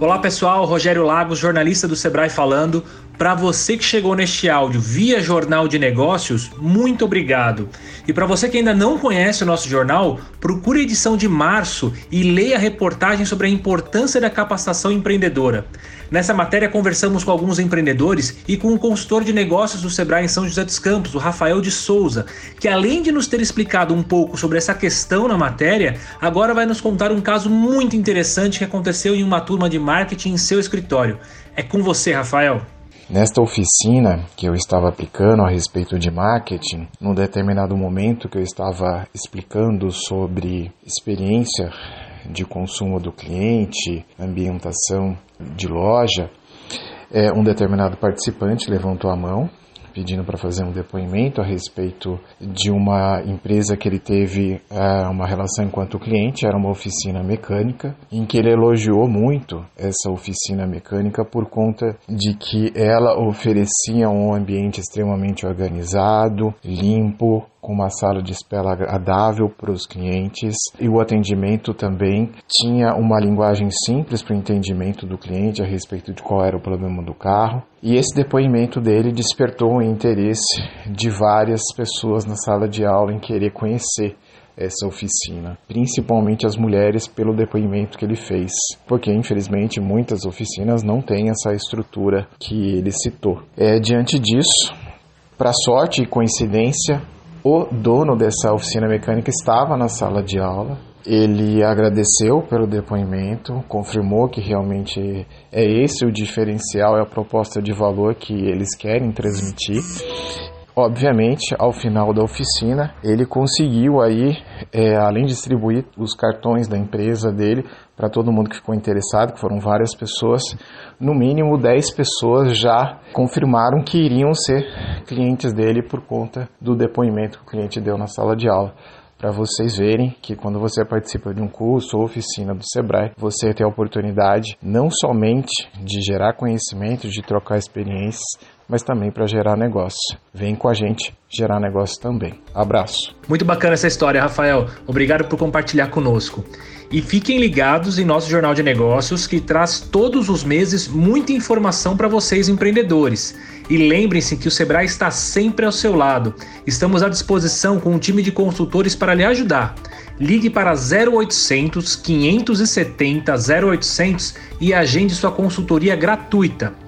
Olá pessoal, Rogério Lagos, jornalista do Sebrae falando. Para você que chegou neste áudio via Jornal de Negócios, muito obrigado. E para você que ainda não conhece o nosso jornal, procure a edição de março e leia a reportagem sobre a importância da capacitação empreendedora. Nessa matéria conversamos com alguns empreendedores e com o consultor de negócios do Sebrae em São José dos Campos, o Rafael de Souza, que além de nos ter explicado um pouco sobre essa questão na matéria, agora vai nos contar um caso muito interessante que aconteceu em uma turma de marketing em seu escritório. É com você, Rafael. Nesta oficina que eu estava aplicando a respeito de marketing, num determinado momento que eu estava explicando sobre experiência de consumo do cliente, ambientação de loja, é, um determinado participante levantou a mão pedindo para fazer um depoimento a respeito de uma empresa que ele teve uh, uma relação enquanto cliente, era uma oficina mecânica, em que ele elogiou muito essa oficina mecânica por conta de que ela oferecia um ambiente extremamente organizado, limpo, com uma sala de espera agradável para os clientes e o atendimento também tinha uma linguagem simples para o entendimento do cliente a respeito de qual era o problema do carro. E esse depoimento dele despertou o interesse de várias pessoas na sala de aula em querer conhecer essa oficina, principalmente as mulheres pelo depoimento que ele fez, porque infelizmente muitas oficinas não têm essa estrutura que ele citou. É diante disso, para sorte e coincidência, o dono dessa oficina mecânica estava na sala de aula. Ele agradeceu pelo depoimento, confirmou que realmente é esse o diferencial, é a proposta de valor que eles querem transmitir. Obviamente, ao final da oficina, ele conseguiu aí, é, além de distribuir os cartões da empresa dele para todo mundo que ficou interessado, que foram várias pessoas, no mínimo 10 pessoas já confirmaram que iriam ser clientes dele por conta do depoimento que o cliente deu na sala de aula para vocês verem que quando você participa de um curso ou oficina do Sebrae, você tem a oportunidade não somente de gerar conhecimento, de trocar experiências, mas também para gerar negócio. Vem com a gente gerar negócio também. Abraço. Muito bacana essa história, Rafael. Obrigado por compartilhar conosco. E fiquem ligados em nosso Jornal de Negócios que traz todos os meses muita informação para vocês empreendedores. E lembrem-se que o Sebrae está sempre ao seu lado. Estamos à disposição com um time de consultores para lhe ajudar. Ligue para 0800 570 0800 e agende sua consultoria gratuita.